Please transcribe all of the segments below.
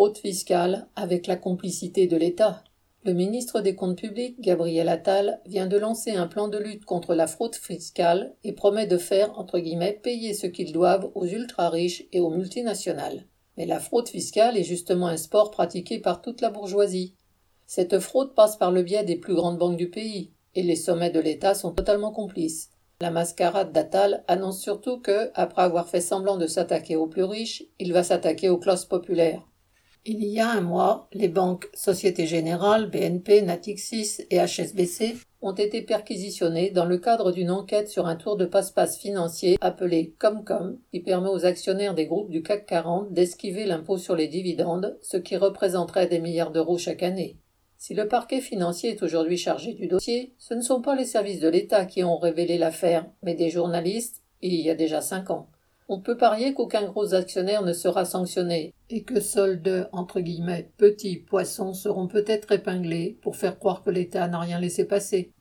fraude fiscale avec la complicité de l'État. Le ministre des Comptes publics, Gabriel Attal, vient de lancer un plan de lutte contre la fraude fiscale et promet de faire, entre guillemets, payer ce qu'ils doivent aux ultra-riches et aux multinationales. Mais la fraude fiscale est justement un sport pratiqué par toute la bourgeoisie. Cette fraude passe par le biais des plus grandes banques du pays, et les sommets de l'État sont totalement complices. La mascarade d'Attal annonce surtout que, après avoir fait semblant de s'attaquer aux plus riches, il va s'attaquer aux classes populaires. Il y a un mois, les banques Société Générale, BNP, Natixis et HSBC ont été perquisitionnées dans le cadre d'une enquête sur un tour de passe-passe financier appelé Comcom, qui permet aux actionnaires des groupes du CAC 40 d'esquiver l'impôt sur les dividendes, ce qui représenterait des milliards d'euros chaque année. Si le parquet financier est aujourd'hui chargé du dossier, ce ne sont pas les services de l'État qui ont révélé l'affaire, mais des journalistes, il y a déjà cinq ans. On peut parier qu'aucun gros actionnaire ne sera sanctionné, et que seuls deux, petits poissons seront peut-être épinglés pour faire croire que l'État n'a rien laissé passer.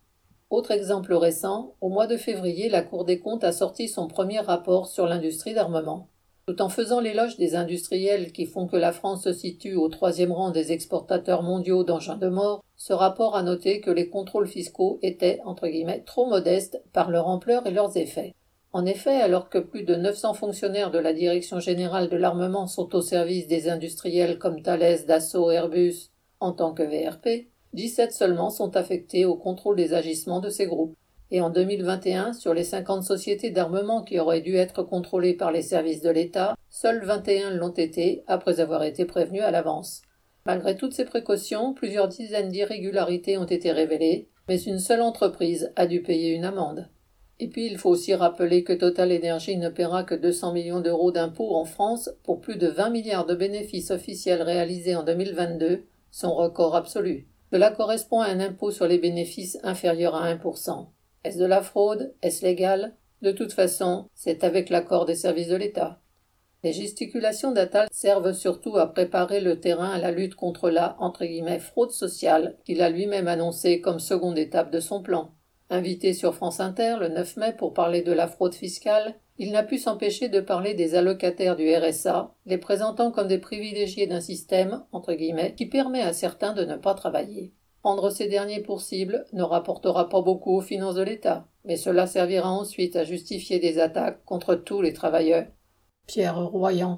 Autre exemple récent, au mois de février, la Cour des comptes a sorti son premier rapport sur l'industrie d'armement. Tout en faisant l'éloge des industriels qui font que la France se situe au troisième rang des exportateurs mondiaux d'engins de mort, ce rapport a noté que les contrôles fiscaux étaient, entre guillemets, trop modestes par leur ampleur et leurs effets. En effet, alors que plus de 900 fonctionnaires de la Direction générale de l'armement sont au service des industriels comme Thales, Dassault, Airbus en tant que VRP, 17 seulement sont affectés au contrôle des agissements de ces groupes et en 2021, sur les 50 sociétés d'armement qui auraient dû être contrôlées par les services de l'État, seules 21 l'ont été après avoir été prévenues à l'avance. Malgré toutes ces précautions, plusieurs dizaines d'irrégularités ont été révélées, mais une seule entreprise a dû payer une amende. Et puis il faut aussi rappeler que Total Energy ne paiera que 200 millions d'euros d'impôts en France pour plus de 20 milliards de bénéfices officiels réalisés en 2022, son record absolu. Cela correspond à un impôt sur les bénéfices inférieur à 1%. Est-ce de la fraude? Est-ce légal? De toute façon, c'est avec l'accord des services de l'État. Les gesticulations d'Attal servent surtout à préparer le terrain à la lutte contre la entre guillemets, fraude sociale qu'il a lui-même annoncée comme seconde étape de son plan. Invité sur France Inter le 9 mai pour parler de la fraude fiscale, il n'a pu s'empêcher de parler des allocataires du RSA, les présentant comme des privilégiés d'un système entre guillemets, qui permet à certains de ne pas travailler. Prendre ces derniers pour cible ne rapportera pas beaucoup aux finances de l'État, mais cela servira ensuite à justifier des attaques contre tous les travailleurs. Pierre Royan.